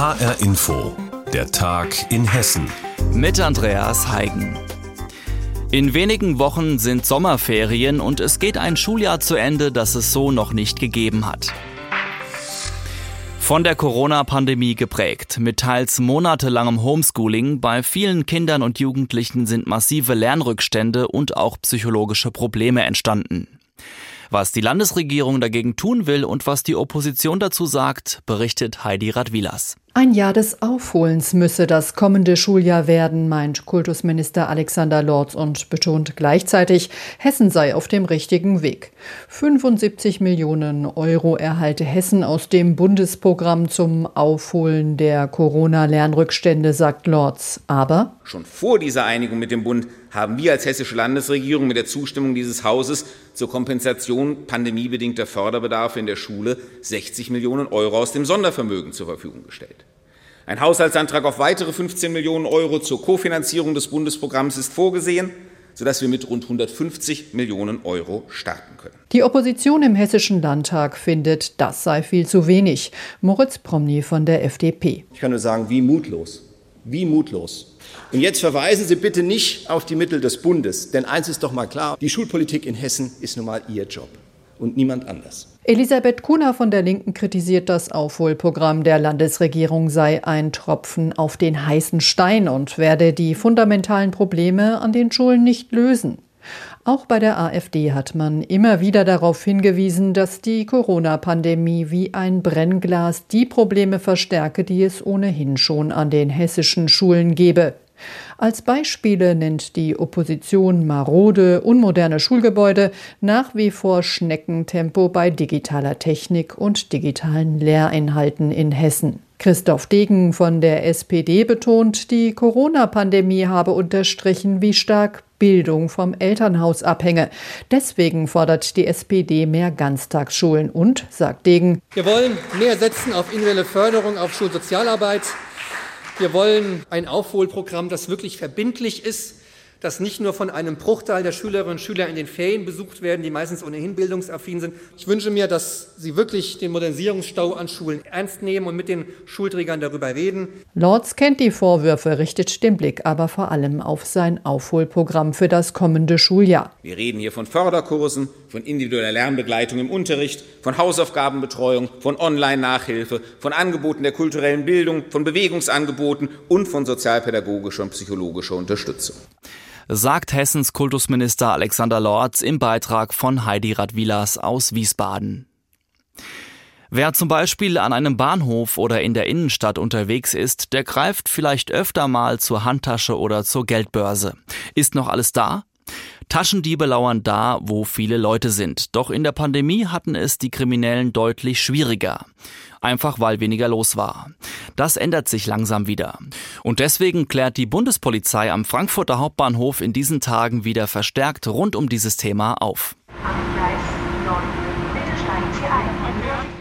HR Info, der Tag in Hessen. Mit Andreas Heigen. In wenigen Wochen sind Sommerferien und es geht ein Schuljahr zu Ende, das es so noch nicht gegeben hat. Von der Corona-Pandemie geprägt, mit teils monatelangem Homeschooling, bei vielen Kindern und Jugendlichen sind massive Lernrückstände und auch psychologische Probleme entstanden. Was die Landesregierung dagegen tun will und was die Opposition dazu sagt, berichtet Heidi Radwilas. Ein Jahr des Aufholens müsse das kommende Schuljahr werden, meint Kultusminister Alexander Lorz und betont gleichzeitig, Hessen sei auf dem richtigen Weg. 75 Millionen Euro erhalte Hessen aus dem Bundesprogramm zum Aufholen der Corona-Lernrückstände, sagt Lorz. Aber schon vor dieser Einigung mit dem Bund haben wir als hessische Landesregierung mit der Zustimmung dieses Hauses zur Kompensation pandemiebedingter Förderbedarfe in der Schule 60 Millionen Euro aus dem Sondervermögen zur Verfügung gestellt. Ein Haushaltsantrag auf weitere 15 Millionen Euro zur Kofinanzierung des Bundesprogramms ist vorgesehen, sodass wir mit rund 150 Millionen Euro starten können. Die Opposition im Hessischen Landtag findet, das sei viel zu wenig. Moritz Promny von der FDP. Ich kann nur sagen, wie mutlos. Wie mutlos. Und jetzt verweisen Sie bitte nicht auf die Mittel des Bundes, denn eins ist doch mal klar, die Schulpolitik in Hessen ist nun mal Ihr Job und niemand anders. Elisabeth Kuhner von der Linken kritisiert, das Aufholprogramm der Landesregierung sei ein Tropfen auf den heißen Stein und werde die fundamentalen Probleme an den Schulen nicht lösen. Auch bei der AfD hat man immer wieder darauf hingewiesen, dass die Corona-Pandemie wie ein Brennglas die Probleme verstärke, die es ohnehin schon an den hessischen Schulen gebe. Als Beispiele nennt die Opposition marode, unmoderne Schulgebäude, nach wie vor Schneckentempo bei digitaler Technik und digitalen Lehrinhalten in Hessen. Christoph Degen von der SPD betont, die Corona-Pandemie habe unterstrichen, wie stark Bildung vom Elternhaus abhänge. Deswegen fordert die SPD mehr Ganztagsschulen und, sagt Degen, wir wollen mehr setzen auf individuelle Förderung, auf Schulsozialarbeit, wir wollen ein Aufholprogramm, das wirklich verbindlich ist, dass nicht nur von einem Bruchteil der Schülerinnen und Schüler in den Ferien besucht werden, die meistens ohnehin bildungsaffin sind. Ich wünsche mir, dass Sie wirklich den Modernisierungsstau an Schulen ernst nehmen und mit den Schulträgern darüber reden. Lorz kennt die Vorwürfe, richtet den Blick aber vor allem auf sein Aufholprogramm für das kommende Schuljahr. Wir reden hier von Förderkursen, von individueller Lernbegleitung im Unterricht, von Hausaufgabenbetreuung, von Online-Nachhilfe, von Angeboten der kulturellen Bildung, von Bewegungsangeboten und von sozialpädagogischer und psychologischer Unterstützung sagt Hessens Kultusminister Alexander Lorz im Beitrag von Heidi Radwilas aus Wiesbaden. Wer zum Beispiel an einem Bahnhof oder in der Innenstadt unterwegs ist, der greift vielleicht öfter mal zur Handtasche oder zur Geldbörse. Ist noch alles da? Taschendiebe lauern da, wo viele Leute sind. Doch in der Pandemie hatten es die Kriminellen deutlich schwieriger. Einfach weil weniger los war. Das ändert sich langsam wieder. Und deswegen klärt die Bundespolizei am Frankfurter Hauptbahnhof in diesen Tagen wieder verstärkt rund um dieses Thema auf.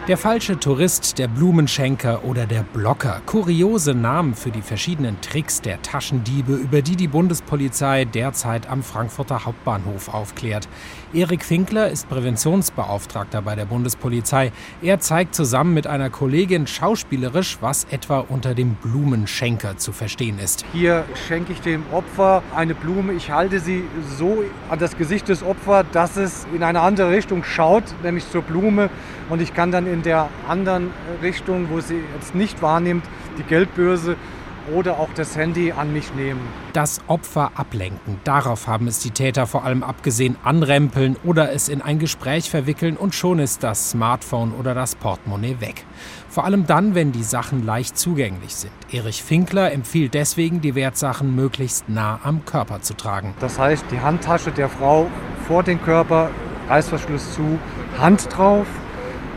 Der falsche Tourist, der Blumenschenker oder der Blocker. Kuriose Namen für die verschiedenen Tricks der Taschendiebe, über die die Bundespolizei derzeit am Frankfurter Hauptbahnhof aufklärt. Erik Finkler ist Präventionsbeauftragter bei der Bundespolizei. Er zeigt zusammen mit einer Kollegin schauspielerisch, was etwa unter dem Blumenschenker zu verstehen ist. Hier schenke ich dem Opfer eine Blume. Ich halte sie so an das Gesicht des Opfers, dass es in eine andere Richtung schaut, nämlich zur Blume. Und ich kann dann in der anderen Richtung, wo sie jetzt nicht wahrnimmt, die Geldbörse oder auch das Handy an mich nehmen. Das Opfer ablenken, darauf haben es die Täter vor allem abgesehen, anrempeln oder es in ein Gespräch verwickeln und schon ist das Smartphone oder das Portemonnaie weg. Vor allem dann, wenn die Sachen leicht zugänglich sind. Erich Finkler empfiehlt deswegen, die Wertsachen möglichst nah am Körper zu tragen. Das heißt, die Handtasche der Frau vor den Körper, Reißverschluss zu, Hand drauf,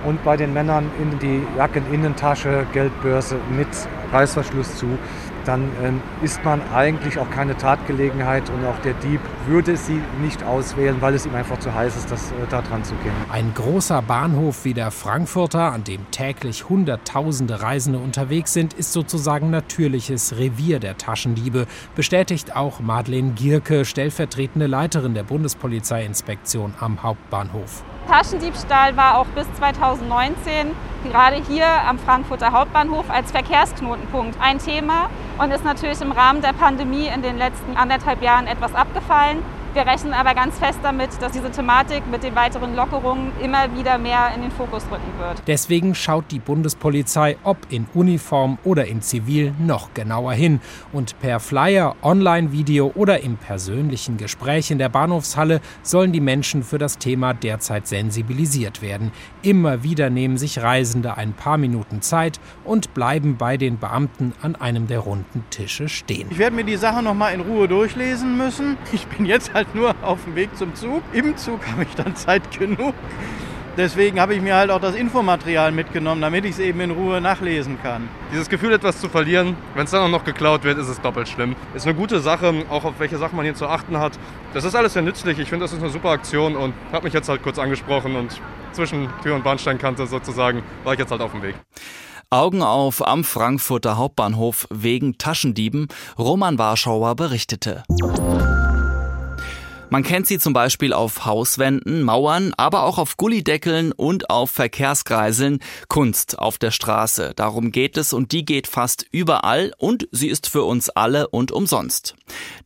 und bei den Männern in die Jackeninnentasche, Geldbörse mit Reißverschluss zu, dann ähm, ist man eigentlich auch keine Tatgelegenheit und auch der Dieb würde sie nicht auswählen, weil es ihm einfach zu heiß ist, das, äh, da dran zu gehen. Ein großer Bahnhof wie der Frankfurter, an dem täglich Hunderttausende Reisende unterwegs sind, ist sozusagen natürliches Revier der Taschendiebe, bestätigt auch Madeleine Gierke, stellvertretende Leiterin der Bundespolizeiinspektion am Hauptbahnhof. Taschendiebstahl war auch bis 2019 gerade hier am Frankfurter Hauptbahnhof als Verkehrsknotenpunkt ein Thema und ist natürlich im Rahmen der Pandemie in den letzten anderthalb Jahren etwas abgefallen. Wir rechnen aber ganz fest damit, dass diese Thematik mit den weiteren Lockerungen immer wieder mehr in den Fokus rücken wird. Deswegen schaut die Bundespolizei, ob in Uniform oder in Zivil, noch genauer hin. Und per Flyer, Online-Video oder im persönlichen Gespräch in der Bahnhofshalle sollen die Menschen für das Thema derzeit sensibilisiert werden. Immer wieder nehmen sich Reisende ein paar Minuten Zeit und bleiben bei den Beamten an einem der runden Tische stehen. Ich werde mir die Sache noch mal in Ruhe durchlesen müssen. Ich bin jetzt halt halt nur auf dem Weg zum Zug. Im Zug habe ich dann Zeit genug. Deswegen habe ich mir halt auch das Infomaterial mitgenommen, damit ich es eben in Ruhe nachlesen kann. Dieses Gefühl, etwas zu verlieren, wenn es dann auch noch geklaut wird, ist es doppelt schlimm. Ist eine gute Sache, auch auf welche Sachen man hier zu achten hat. Das ist alles sehr nützlich. Ich finde, das ist eine super Aktion und habe mich jetzt halt kurz angesprochen und zwischen Tür und Bahnsteinkante sozusagen war ich jetzt halt auf dem Weg. Augen auf am Frankfurter Hauptbahnhof wegen Taschendieben. Roman Warschauer berichtete. Man kennt sie zum Beispiel auf Hauswänden, Mauern, aber auch auf Gullideckeln und auf Verkehrskreiseln. Kunst auf der Straße. Darum geht es und die geht fast überall und sie ist für uns alle und umsonst.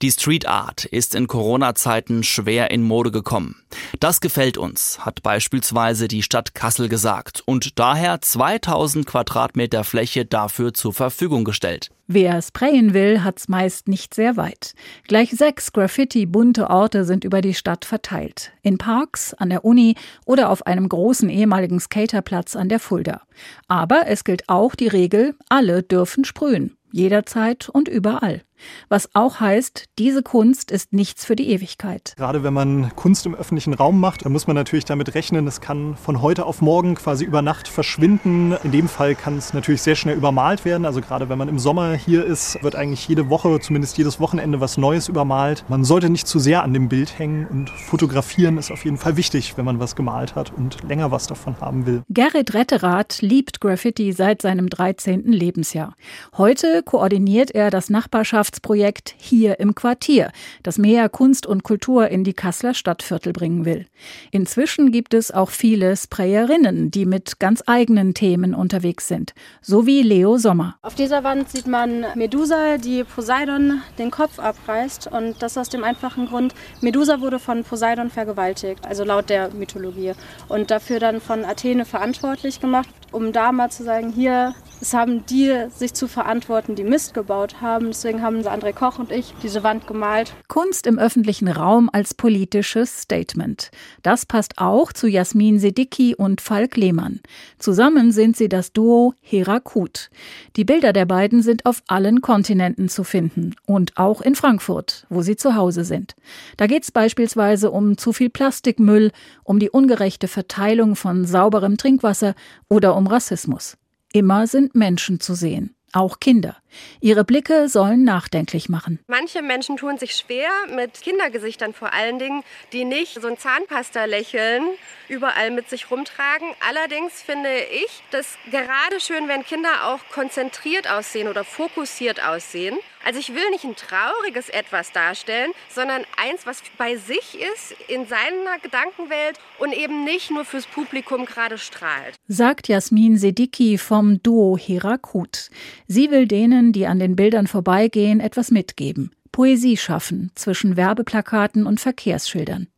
Die Street Art ist in Corona-Zeiten schwer in Mode gekommen. Das gefällt uns, hat beispielsweise die Stadt Kassel gesagt und daher 2000 Quadratmeter Fläche dafür zur Verfügung gestellt. Wer sprayen will, hat's meist nicht sehr weit. Gleich sechs Graffiti-bunte Orte sind über die Stadt verteilt. In Parks, an der Uni oder auf einem großen ehemaligen Skaterplatz an der Fulda. Aber es gilt auch die Regel, alle dürfen sprühen. Jederzeit und überall. Was auch heißt, diese Kunst ist nichts für die Ewigkeit. Gerade wenn man Kunst im öffentlichen Raum macht, dann muss man natürlich damit rechnen, es kann von heute auf morgen quasi über Nacht verschwinden. In dem Fall kann es natürlich sehr schnell übermalt werden. Also gerade wenn man im Sommer hier ist, wird eigentlich jede Woche, zumindest jedes Wochenende was Neues übermalt. Man sollte nicht zu sehr an dem Bild hängen und fotografieren ist auf jeden Fall wichtig, wenn man was gemalt hat und länger was davon haben will. Gerrit Retterath liebt Graffiti seit seinem 13. Lebensjahr. Heute koordiniert er das Nachbarschaft Wissenschaftsprojekt hier im Quartier, das mehr Kunst und Kultur in die Kasseler Stadtviertel bringen will. Inzwischen gibt es auch viele Sprayerinnen, die mit ganz eigenen Themen unterwegs sind, so wie Leo Sommer. Auf dieser Wand sieht man Medusa, die Poseidon den Kopf abreißt und das aus dem einfachen Grund, Medusa wurde von Poseidon vergewaltigt, also laut der Mythologie und dafür dann von Athene verantwortlich gemacht, um da mal zu sagen, hier es haben die sich zu verantworten, die Mist gebaut haben. Deswegen haben André Koch und ich diese Wand gemalt. Kunst im öffentlichen Raum als politisches Statement. Das passt auch zu Jasmin Sedicki und Falk Lehmann. Zusammen sind sie das Duo Herakut. Die Bilder der beiden sind auf allen Kontinenten zu finden und auch in Frankfurt, wo sie zu Hause sind. Da geht es beispielsweise um zu viel Plastikmüll, um die ungerechte Verteilung von sauberem Trinkwasser oder um Rassismus. Immer sind Menschen zu sehen, auch Kinder. Ihre Blicke sollen nachdenklich machen. Manche Menschen tun sich schwer mit Kindergesichtern vor allen Dingen, die nicht so ein Zahnpasta-Lächeln überall mit sich rumtragen. Allerdings finde ich das gerade schön, wenn Kinder auch konzentriert aussehen oder fokussiert aussehen. Also ich will nicht ein trauriges etwas darstellen, sondern eins, was bei sich ist, in seiner Gedankenwelt und eben nicht nur fürs Publikum gerade strahlt. Sagt Jasmin Sedicki vom Duo Herakut. Sie will denen Menschen, die an den Bildern vorbeigehen, etwas mitgeben. Poesie schaffen zwischen Werbeplakaten und Verkehrsschildern.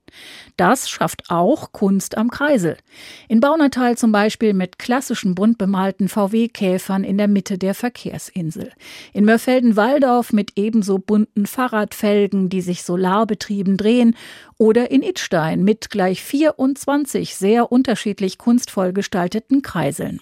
Das schafft auch Kunst am Kreisel. In Baunatal zum Beispiel mit klassischen bunt bemalten VW-Käfern in der Mitte der Verkehrsinsel. In Mörfelden-Walldorf mit ebenso bunten Fahrradfelgen, die sich solarbetrieben drehen. Oder in Idstein mit gleich 24 sehr unterschiedlich kunstvoll gestalteten Kreiseln.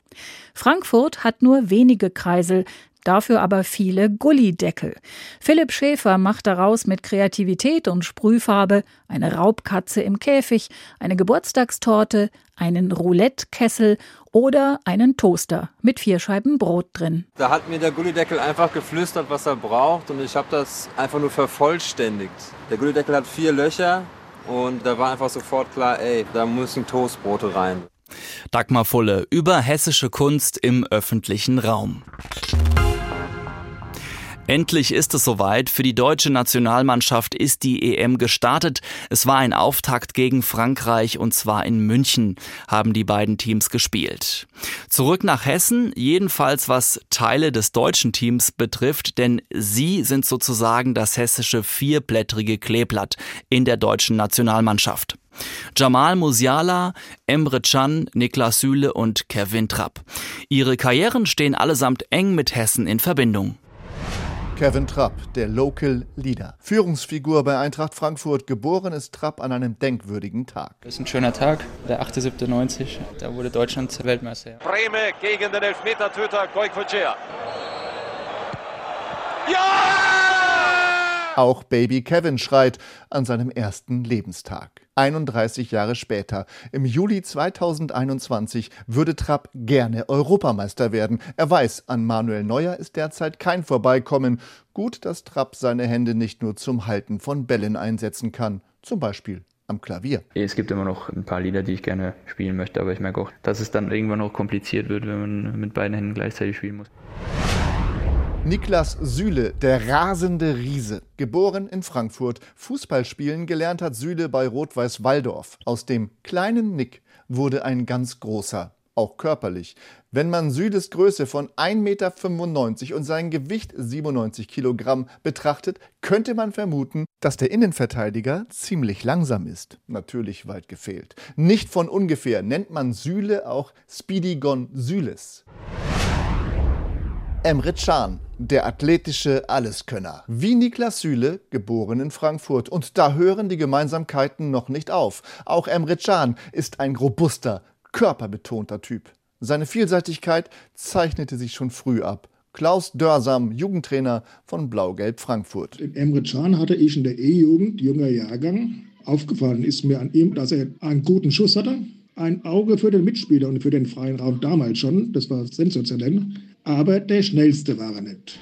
Frankfurt hat nur wenige Kreisel, dafür aber viele Gullideckel. Philipp Schäfer macht daraus mit Kreativität und Sprühfarbe eine Raubkatze im Käfig, eine Geburtstagstorte, einen Roulette-Kessel oder einen Toaster mit vier Scheiben Brot drin. Da hat mir der Gullideckel einfach geflüstert, was er braucht und ich habe das einfach nur vervollständigt. Der Gullideckel hat vier Löcher und da war einfach sofort klar, ey, da müssen Toastbrote rein. Dagmar Fulle über hessische Kunst im öffentlichen Raum. Endlich ist es soweit. Für die deutsche Nationalmannschaft ist die EM gestartet. Es war ein Auftakt gegen Frankreich und zwar in München haben die beiden Teams gespielt. Zurück nach Hessen, jedenfalls was Teile des deutschen Teams betrifft, denn sie sind sozusagen das hessische vierblättrige Kleeblatt in der deutschen Nationalmannschaft. Jamal Musiala, Emre Can, Niklas Süle und Kevin Trapp. Ihre Karrieren stehen allesamt eng mit Hessen in Verbindung. Kevin Trapp, der Local Leader. Führungsfigur bei Eintracht Frankfurt. Geboren ist Trapp an einem denkwürdigen Tag. Das ist ein schöner Tag, der 8.7.90. Da wurde Deutschland Weltmeister. Breme gegen den Elfmetertöter Goik Ja! Auch Baby Kevin schreit an seinem ersten Lebenstag. 31 Jahre später, im Juli 2021, würde Trapp gerne Europameister werden. Er weiß, an Manuel Neuer ist derzeit kein Vorbeikommen. Gut, dass Trapp seine Hände nicht nur zum Halten von Bällen einsetzen kann, zum Beispiel am Klavier. Es gibt immer noch ein paar Lieder, die ich gerne spielen möchte, aber ich merke auch, dass es dann irgendwann noch kompliziert wird, wenn man mit beiden Händen gleichzeitig spielen muss. Niklas Süle, der rasende Riese. Geboren in Frankfurt, Fußball spielen gelernt hat Süle bei Rot-Weiß Waldorf. Aus dem kleinen Nick wurde ein ganz großer, auch körperlich. Wenn man Süles Größe von 1,95 Meter und sein Gewicht 97 Kilogramm betrachtet, könnte man vermuten, dass der Innenverteidiger ziemlich langsam ist. Natürlich weit gefehlt. Nicht von ungefähr nennt man Süle auch Speedy Gon Süles. Emre Can, der athletische Alleskönner. Wie Niklas Süle, geboren in Frankfurt. Und da hören die Gemeinsamkeiten noch nicht auf. Auch Emre Can ist ein robuster, körperbetonter Typ. Seine Vielseitigkeit zeichnete sich schon früh ab. Klaus Dörsam, Jugendtrainer von Blau-Gelb Frankfurt. Emre Can hatte ich in der E-Jugend, junger Jahrgang. Aufgefallen ist mir an ihm, dass er einen guten Schuss hatte, ein Auge für den Mitspieler und für den freien Raum damals schon. Das war sensationell aber der schnellste war er nicht.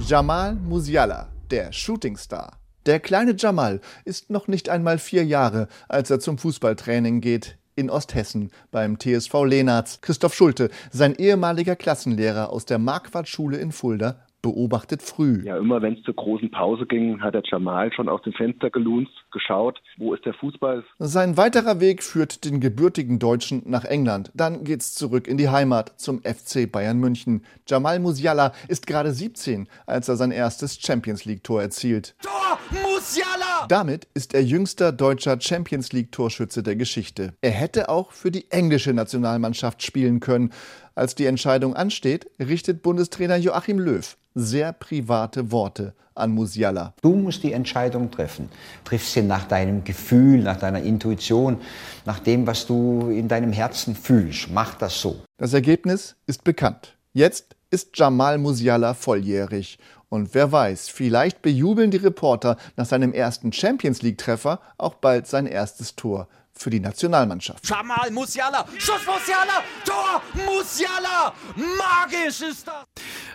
Jamal Musiala, der Shootingstar. Der kleine Jamal ist noch nicht einmal vier Jahre, als er zum Fußballtraining geht in Osthessen beim TSV Lehnertz. Christoph Schulte, sein ehemaliger Klassenlehrer aus der Marquardt-Schule in Fulda, beobachtet früh. Ja, immer wenn es zur großen Pause ging, hat der Jamal schon aus dem Fenster gelunzt, geschaut, wo ist der Fußball. Sein weiterer Weg führt den gebürtigen Deutschen nach England. Dann geht's zurück in die Heimat zum FC Bayern München. Jamal Musiala ist gerade 17, als er sein erstes Champions League Tor erzielt. Tor Musiala! Damit ist er jüngster deutscher Champions League Torschütze der Geschichte. Er hätte auch für die englische Nationalmannschaft spielen können. Als die Entscheidung ansteht, richtet Bundestrainer Joachim Löw sehr private Worte an Musiala. Du musst die Entscheidung treffen. Triffst sie nach deinem Gefühl, nach deiner Intuition, nach dem, was du in deinem Herzen fühlst. Mach das so. Das Ergebnis ist bekannt. Jetzt ist Jamal Musiala volljährig. Und wer weiß, vielleicht bejubeln die Reporter nach seinem ersten Champions League-Treffer auch bald sein erstes Tor für die Nationalmannschaft. Jamal Musiala, Schuss Musiala, Tor Musiala, magisch ist das.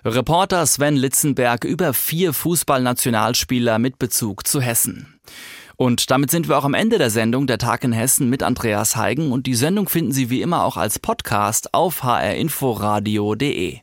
Reporter Sven Litzenberg über vier Fußballnationalspieler mit Bezug zu Hessen. Und damit sind wir auch am Ende der Sendung Der Tag in Hessen mit Andreas Heigen und die Sendung finden Sie wie immer auch als Podcast auf hrinforadio.de.